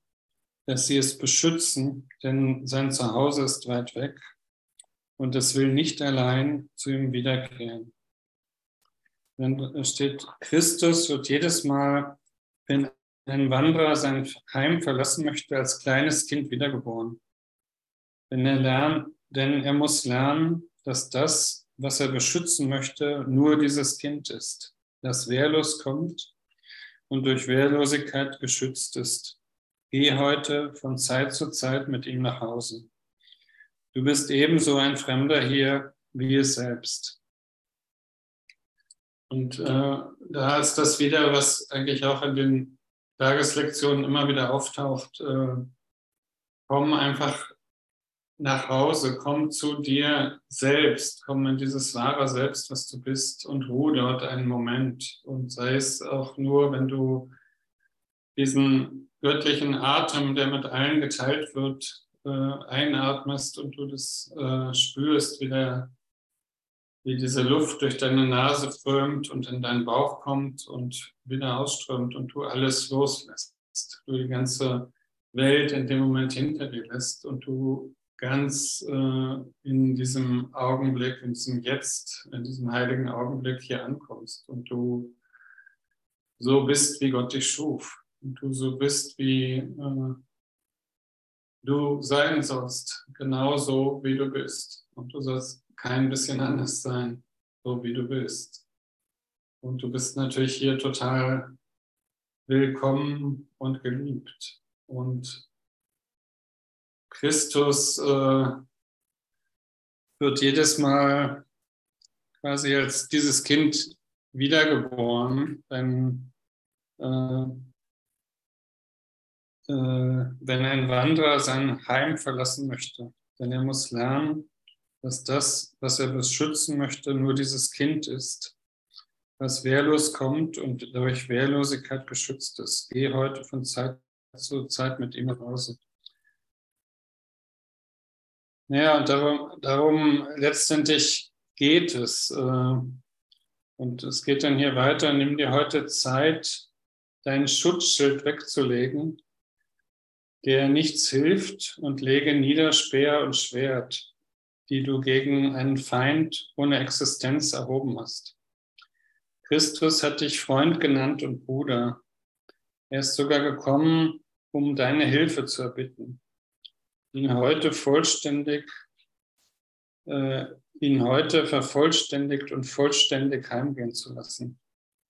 dass sie es beschützen, denn sein Zuhause ist weit weg und es will nicht allein zu ihm wiederkehren. Dann steht, Christus wird jedes Mal, wenn ein Wanderer sein Heim verlassen möchte, als kleines Kind wiedergeboren. Wenn er lernt, denn er muss lernen, dass das, was er beschützen möchte, nur dieses Kind ist, das wehrlos kommt und durch Wehrlosigkeit geschützt ist. Geh heute von Zeit zu Zeit mit ihm nach Hause. Du bist ebenso ein Fremder hier wie es selbst. Und äh, da ist das wieder, was eigentlich auch in den Tageslektionen immer wieder auftaucht. Äh, komm einfach nach Hause, komm zu dir selbst, komm in dieses wahre Selbst, was du bist und ruhe dort einen Moment. Und sei es auch nur, wenn du diesen göttlichen Atem, der mit allen geteilt wird, äh, einatmest und du das äh, spürst, wie, der, wie diese Luft durch deine Nase strömt und in deinen Bauch kommt und wieder ausströmt und du alles loslässt. Du die ganze Welt in dem Moment hinter dir lässt und du ganz äh, in diesem Augenblick, in diesem Jetzt, in diesem heiligen Augenblick hier ankommst und du so bist, wie Gott dich schuf und du so bist, wie äh, du sein sollst, genauso wie du bist. Und du sollst kein bisschen anders sein, so wie du bist. Und du bist natürlich hier total willkommen und geliebt. Und Christus äh, wird jedes Mal quasi als dieses Kind wiedergeboren, wenn, äh, äh, wenn ein Wanderer sein Heim verlassen möchte. Denn er muss lernen, dass das, was er beschützen möchte, nur dieses Kind ist, was wehrlos kommt und durch Wehrlosigkeit geschützt ist. Geh heute von Zeit zu Zeit mit ihm nach Hause. Ja, und darum, darum letztendlich geht es. Äh, und es geht dann hier weiter. Nimm dir heute Zeit, dein Schutzschild wegzulegen, der nichts hilft, und lege nieder Speer und Schwert, die du gegen einen Feind ohne Existenz erhoben hast. Christus hat dich Freund genannt und Bruder. Er ist sogar gekommen, um deine Hilfe zu erbitten ihn heute vollständig, äh, ihn heute vervollständigt und vollständig heimgehen zu lassen.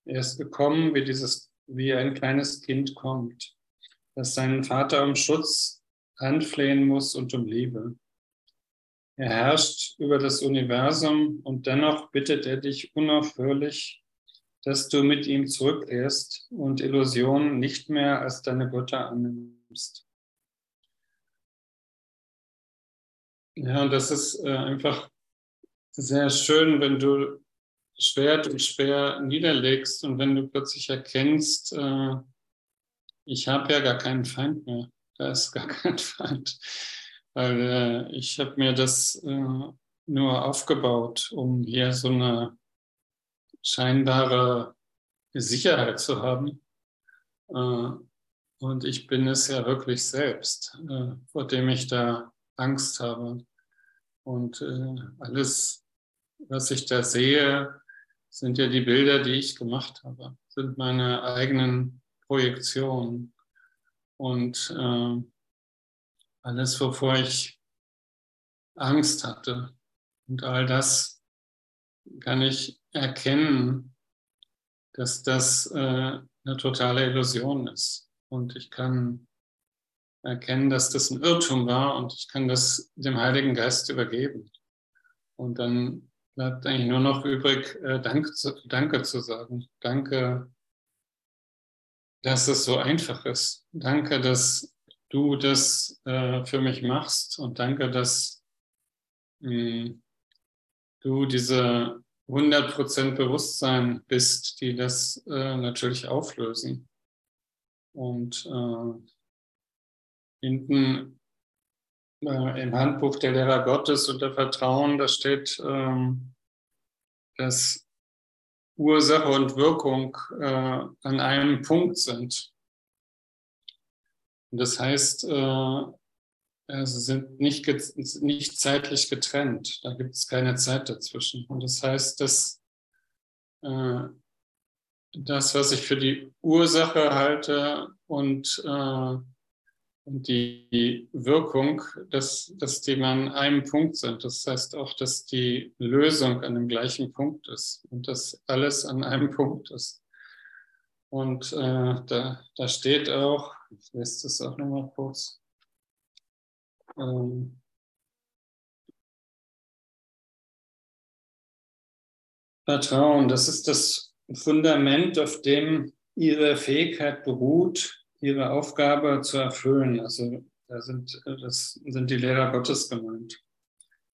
Er ist gekommen, wie dieses, wie ein kleines Kind kommt, das seinen Vater um Schutz anflehen muss und um Liebe. Er herrscht über das Universum und dennoch bittet er dich unaufhörlich, dass du mit ihm zurückkehrst und Illusionen nicht mehr als deine Götter annimmst. Ja, und das ist äh, einfach sehr schön, wenn du Schwert und Speer niederlegst und wenn du plötzlich erkennst, äh, ich habe ja gar keinen Feind mehr. Da ist gar kein Feind. Weil äh, ich habe mir das äh, nur aufgebaut, um hier so eine scheinbare Sicherheit zu haben. Äh, und ich bin es ja wirklich selbst, äh, vor dem ich da Angst habe. Und äh, alles, was ich da sehe, sind ja die Bilder, die ich gemacht habe, sind meine eigenen Projektionen. Und äh, alles, wovor ich Angst hatte. Und all das kann ich erkennen, dass das äh, eine totale Illusion ist. Und ich kann erkennen, dass das ein Irrtum war und ich kann das dem Heiligen Geist übergeben. Und dann bleibt eigentlich nur noch übrig, äh, Danke, zu, Danke zu sagen. Danke, dass es so einfach ist. Danke, dass du das äh, für mich machst und danke, dass hm, du diese 100% Bewusstsein bist, die das äh, natürlich auflösen. Und äh, hinten äh, im Handbuch der Lehrer Gottes unter Vertrauen, da steht, ähm, dass Ursache und Wirkung äh, an einem Punkt sind. Und das heißt, äh, also sind nicht, nicht zeitlich getrennt. Da gibt es keine Zeit dazwischen. Und das heißt, dass äh, das, was ich für die Ursache halte und, äh, und die Wirkung, dass, dass die an einem Punkt sind. Das heißt auch, dass die Lösung an dem gleichen Punkt ist und dass alles an einem Punkt ist. Und äh, da, da steht auch, ich lese das auch nochmal kurz. Ähm, Vertrauen, das ist das Fundament, auf dem Ihre Fähigkeit beruht, Ihre Aufgabe zu erfüllen. Also da sind, das sind die Lehrer Gottes gemeint.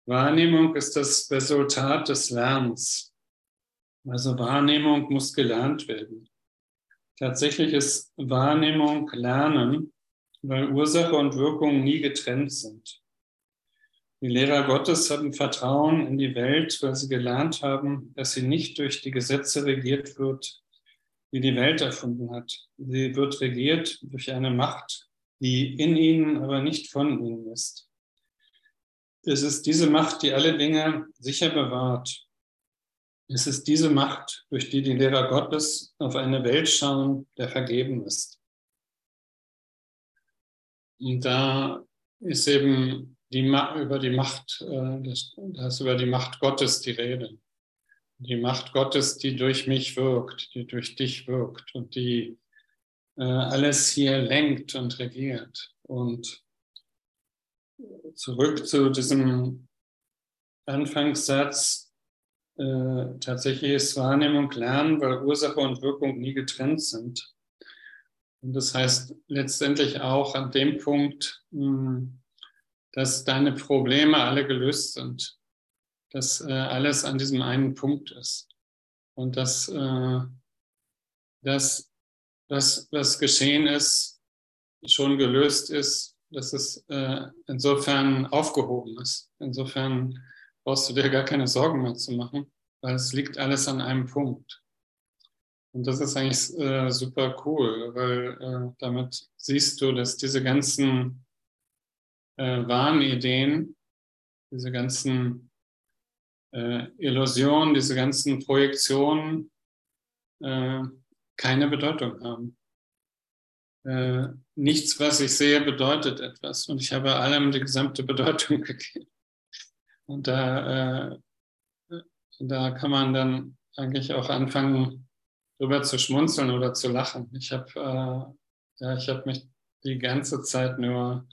Wahrnehmung ist das Resultat des Lernens. Also Wahrnehmung muss gelernt werden. Tatsächlich ist Wahrnehmung Lernen weil Ursache und Wirkung nie getrennt sind. Die Lehrer Gottes haben Vertrauen in die Welt, weil sie gelernt haben, dass sie nicht durch die Gesetze regiert wird, die die Welt erfunden hat. Sie wird regiert durch eine Macht, die in ihnen, aber nicht von ihnen ist. Es ist diese Macht, die alle Dinge sicher bewahrt. Es ist diese Macht, durch die die Lehrer Gottes auf eine Welt schauen, der vergeben ist. Und da ist eben die, über die Macht, äh, da ist über die Macht Gottes die Rede. Die Macht Gottes, die durch mich wirkt, die durch dich wirkt und die äh, alles hier lenkt und regiert. Und zurück zu diesem Anfangssatz, äh, tatsächlich ist Wahrnehmung Lernen, weil Ursache und Wirkung nie getrennt sind. Und das heißt letztendlich auch an dem Punkt, hm, dass deine Probleme alle gelöst sind, dass äh, alles an diesem einen Punkt ist und dass äh, das, was, was geschehen ist, schon gelöst ist, dass es äh, insofern aufgehoben ist. Insofern brauchst du dir gar keine Sorgen mehr zu machen, weil es liegt alles an einem Punkt. Und das ist eigentlich äh, super cool, weil äh, damit siehst du, dass diese ganzen äh, Wahnideen, diese ganzen äh, Illusionen, diese ganzen Projektionen äh, keine Bedeutung haben. Äh, nichts, was ich sehe, bedeutet etwas. Und ich habe allem die gesamte Bedeutung gegeben. Und da, da kann man dann eigentlich auch anfangen, drüber zu schmunzeln oder zu lachen. Ich habe äh, ja, ich hab mich die ganze Zeit nur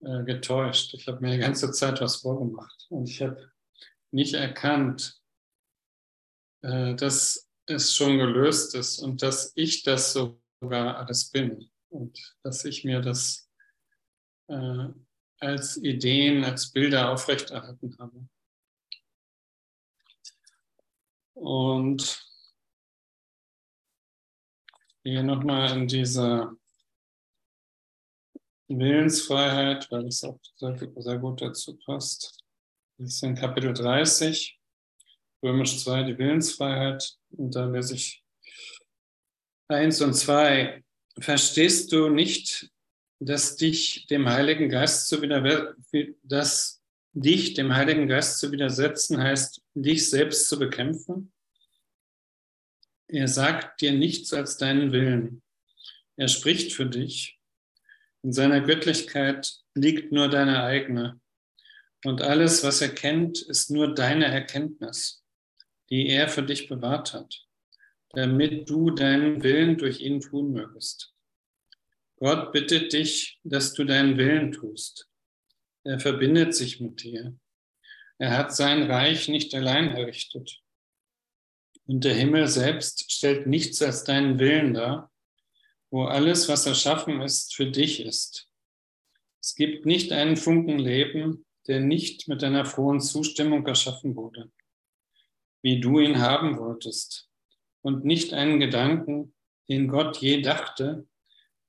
äh, getäuscht. Ich habe mir die ganze Zeit was vorgemacht und ich habe nicht erkannt, äh, dass es schon gelöst ist und dass ich das sogar alles bin und dass ich mir das äh, als Ideen, als Bilder aufrechterhalten habe. Und gehe nochmal in diese Willensfreiheit, weil es auch sehr, sehr gut dazu passt. Das ist in Kapitel 30, Römisch 2, die Willensfreiheit. Und da lese ich 1 und 2. Verstehst du nicht, dass dich dem Heiligen Geist zu dass dich dem Heiligen Geist zu widersetzen heißt, dich selbst zu bekämpfen? Er sagt dir nichts als deinen Willen. Er spricht für dich. In seiner Göttlichkeit liegt nur deine eigene. Und alles, was er kennt, ist nur deine Erkenntnis, die er für dich bewahrt hat, damit du deinen Willen durch ihn tun mögest. Gott bittet dich, dass du deinen Willen tust. Er verbindet sich mit dir. Er hat sein Reich nicht allein errichtet. Und der Himmel selbst stellt nichts als deinen Willen dar, wo alles, was erschaffen ist, für dich ist. Es gibt nicht einen Funken Leben, der nicht mit deiner frohen Zustimmung erschaffen wurde, wie du ihn haben wolltest, und nicht einen Gedanken, den Gott je dachte,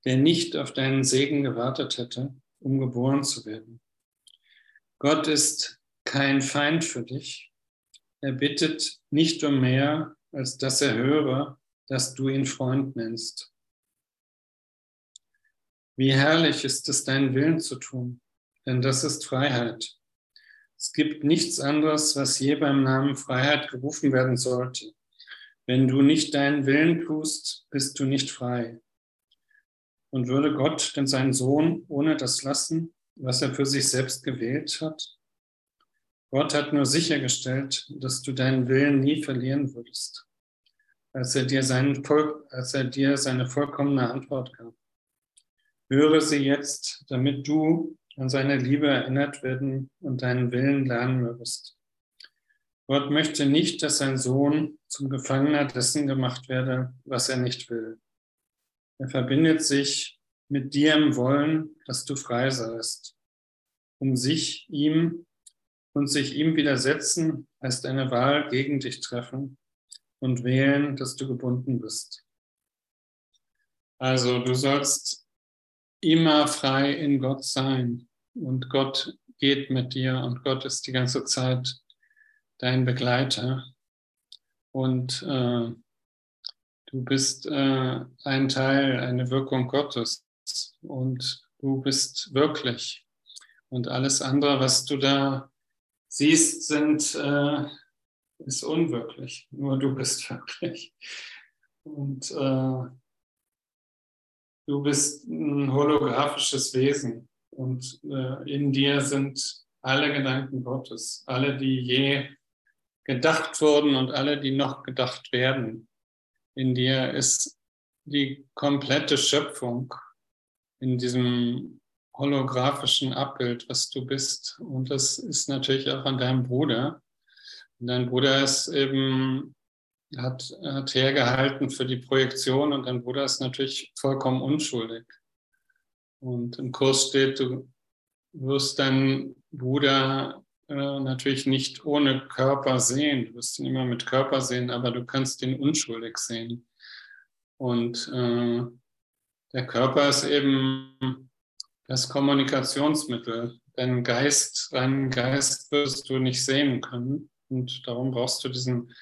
der nicht auf deinen Segen gewartet hätte, um geboren zu werden. Gott ist kein Feind für dich. Er bittet nicht um mehr, als dass er höre, dass du ihn Freund nennst. Wie herrlich ist es, deinen Willen zu tun denn das ist Freiheit. Es gibt nichts anderes, was je beim Namen Freiheit gerufen werden sollte. Wenn du nicht deinen Willen tust, bist du nicht frei. Und würde Gott denn seinen Sohn ohne das lassen, was er für sich selbst gewählt hat? Gott hat nur sichergestellt, dass du deinen Willen nie verlieren würdest, als er dir, seinen Volk, als er dir seine vollkommene Antwort gab. Höre sie jetzt, damit du an seine Liebe erinnert werden und deinen Willen lernen mögest. Gott möchte nicht, dass sein Sohn zum Gefangener dessen gemacht werde, was er nicht will. Er verbindet sich mit dir im Wollen, dass du frei seist. Um sich ihm und sich ihm widersetzen, heißt eine Wahl gegen dich treffen und wählen, dass du gebunden bist. Also du sollst immer frei in Gott sein. Und Gott geht mit dir und Gott ist die ganze Zeit dein Begleiter. Und äh, du bist äh, ein Teil, eine Wirkung Gottes. Und du bist wirklich. Und alles andere, was du da siehst, sind, äh, ist unwirklich. Nur du bist wirklich. Und äh, du bist ein holographisches Wesen und äh, in dir sind alle Gedanken Gottes, alle, die je gedacht wurden und alle, die noch gedacht werden. In dir ist die komplette Schöpfung in diesem holographischen Abbild, was du bist. Und das ist natürlich auch an deinem Bruder. Und dein Bruder ist eben hat, hat hergehalten für die Projektion und dein Bruder ist natürlich vollkommen unschuldig. Und im Kurs steht, du wirst deinen Bruder äh, natürlich nicht ohne Körper sehen. Du wirst ihn immer mit Körper sehen, aber du kannst ihn unschuldig sehen. Und äh, der Körper ist eben das Kommunikationsmittel. Deinen Geist, deinen Geist wirst du nicht sehen können. Und darum brauchst du diesen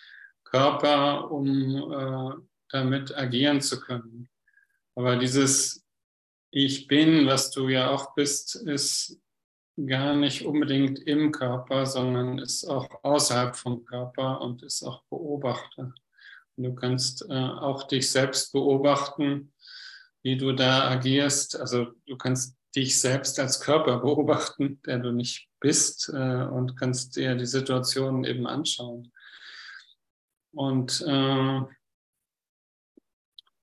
Körper, um äh, damit agieren zu können. Aber dieses Ich bin, was du ja auch bist, ist gar nicht unbedingt im Körper, sondern ist auch außerhalb vom Körper und ist auch Beobachter. Und du kannst äh, auch dich selbst beobachten, wie du da agierst. Also du kannst dich selbst als Körper beobachten, der du nicht bist äh, und kannst dir die Situation eben anschauen. Und äh,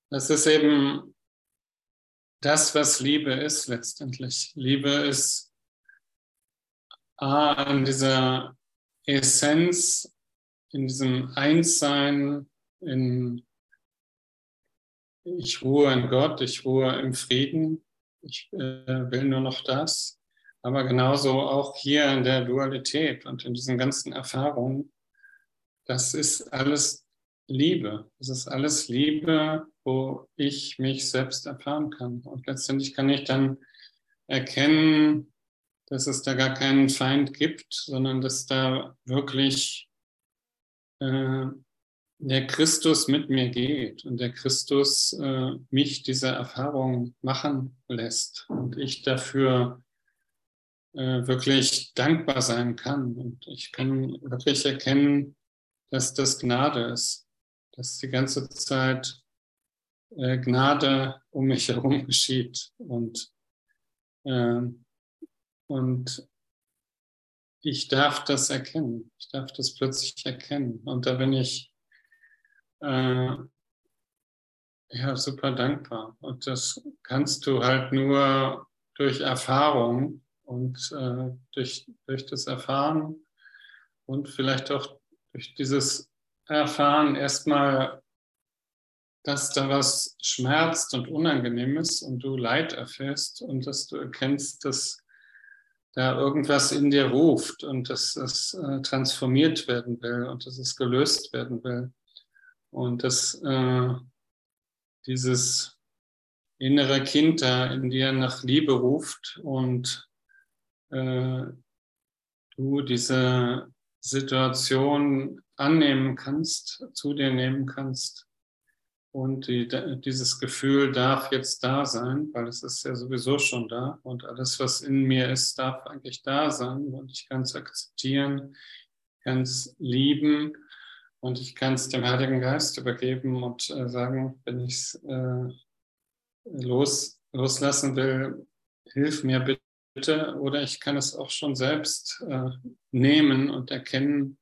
das ist eben das, was Liebe ist letztendlich. Liebe ist A, an dieser Essenz, in diesem Einssein, in ich ruhe in Gott, ich ruhe im Frieden, ich äh, will nur noch das, aber genauso auch hier in der Dualität und in diesen ganzen Erfahrungen, das ist alles Liebe. Das ist alles Liebe, wo ich mich selbst erfahren kann. Und letztendlich kann ich dann erkennen, dass es da gar keinen Feind gibt, sondern dass da wirklich äh, der Christus mit mir geht und der Christus äh, mich diese Erfahrung machen lässt und ich dafür äh, wirklich dankbar sein kann. Und ich kann wirklich erkennen, dass das Gnade ist, dass die ganze Zeit äh, Gnade um mich herum geschieht und, äh, und ich darf das erkennen. Ich darf das plötzlich erkennen. Und da bin ich äh, ja super dankbar. Und das kannst du halt nur durch Erfahrung und äh, durch, durch das Erfahren und vielleicht auch durch dieses Erfahren erstmal, dass da was schmerzt und unangenehm ist und du Leid erfährst und dass du erkennst, dass da irgendwas in dir ruft und dass es äh, transformiert werden will und dass es gelöst werden will. Und dass äh, dieses innere Kind da in dir nach Liebe ruft und äh, du diese Situation annehmen kannst, zu dir nehmen kannst. Und die, dieses Gefühl darf jetzt da sein, weil es ist ja sowieso schon da. Und alles, was in mir ist, darf eigentlich da sein. Und ich kann es akzeptieren, kann es lieben. Und ich kann es dem Heiligen Geist übergeben und äh, sagen, wenn ich es äh, los, loslassen will, hilf mir bitte oder ich kann es auch schon selbst äh, nehmen und erkennen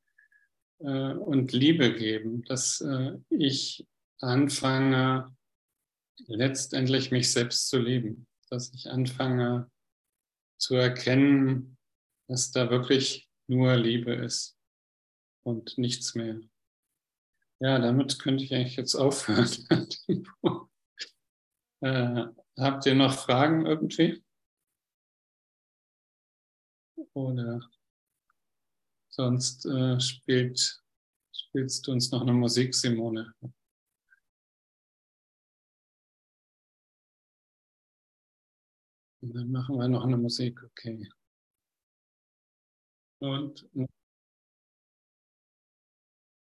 äh, und Liebe geben, dass äh, ich anfange, letztendlich mich selbst zu lieben, dass ich anfange zu erkennen, dass da wirklich nur Liebe ist und nichts mehr. Ja, damit könnte ich eigentlich jetzt aufhören. äh, habt ihr noch Fragen irgendwie? Oder sonst äh, spielt, spielst du uns noch eine Musik, Simone? Und dann machen wir noch eine Musik, okay. Und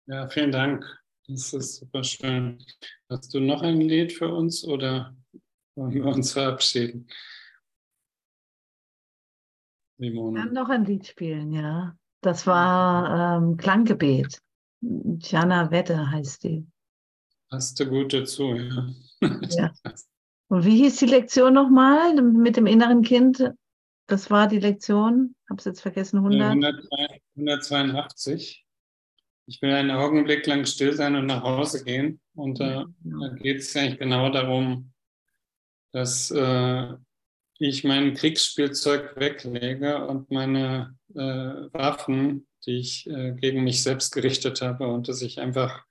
ja, vielen Dank. Das ist super schön. Hast du noch ein Lied für uns oder wollen wir uns verabschieden? Simone. Ich kann noch ein Lied spielen, ja. Das war ähm, Klanggebet. Jana Wette heißt die. Hast du gut dazu, ja. ja. Und wie hieß die Lektion nochmal mit dem inneren Kind? Das war die Lektion, habe es jetzt vergessen, 100? 182. Ich will einen Augenblick lang still sein und nach Hause gehen. Und äh, ja, da geht es eigentlich genau darum, dass äh, ich mein Kriegsspielzeug weglege und meine äh, Waffen, die ich äh, gegen mich selbst gerichtet habe, und dass ich einfach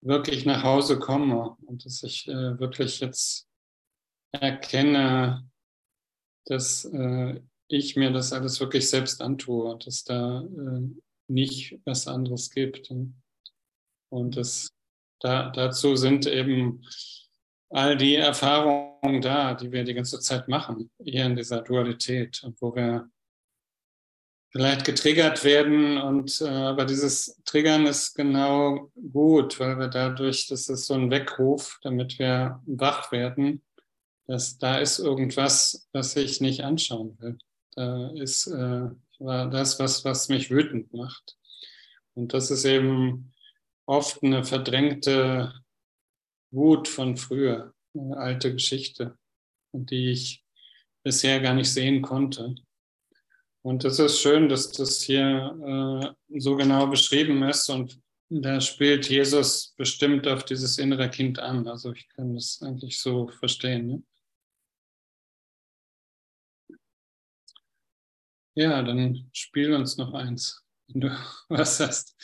wirklich nach Hause komme und dass ich äh, wirklich jetzt erkenne, dass äh, ich mir das alles wirklich selbst antue und dass da äh, nicht was anderes gibt. Und das, da, dazu sind eben all die Erfahrungen da, die wir die ganze Zeit machen, hier in dieser Dualität wo wir vielleicht getriggert werden und äh, aber dieses Triggern ist genau gut, weil wir dadurch, das ist so ein Weckruf, damit wir wach werden dass da ist irgendwas, was ich nicht anschauen will. Da ist äh, das, was, was mich wütend macht. Und das ist eben oft eine verdrängte Wut von früher, eine alte Geschichte, die ich bisher gar nicht sehen konnte. Und es ist schön, dass das hier äh, so genau beschrieben ist und da spielt Jesus bestimmt auf dieses innere Kind an. Also ich kann das eigentlich so verstehen. Ne? Ja, dann spiel uns noch eins, wenn du was hast.